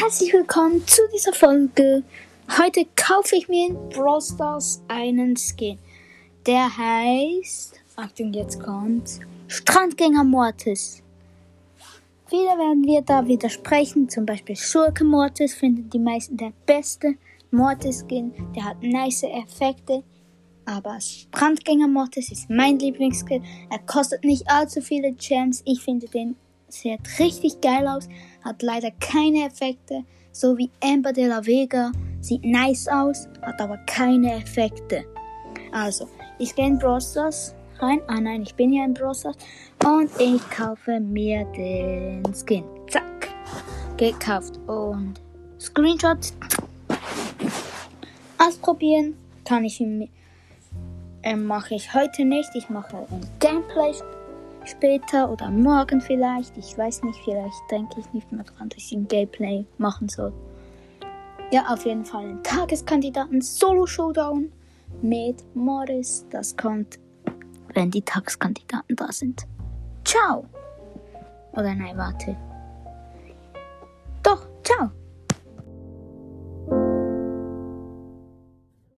Herzlich willkommen zu dieser Folge. Heute kaufe ich mir in Brawl Stars einen Skin. Der heißt, Achtung, jetzt kommt Strandgänger Mortis. Wieder werden wir da widersprechen. Zum Beispiel Schurke Mortis finden die meisten der beste Mortis-Skin. Der hat nice Effekte. Aber Strandgänger Mortis ist mein Lieblingsskin. Er kostet nicht allzu viele Gems. Ich finde den sieht richtig geil aus, hat leider keine Effekte, so wie Amber de la Vega, sieht nice aus, hat aber keine Effekte. Also, ich gehe in Brawl rein, ah nein, ich bin ja in Brawl und ich kaufe mir den Skin. Zack, gekauft und Screenshot. Ausprobieren. Kann ich ihn äh, mache ich heute nicht. Ich mache ein Gameplay später oder morgen vielleicht. Ich weiß nicht, vielleicht denke ich nicht mehr dran, dass ich ein Gameplay machen soll. Ja, auf jeden Fall ein Tageskandidaten Solo Showdown mit Morris. Das kommt, wenn die Tageskandidaten da sind. Ciao! Oder nein, warte.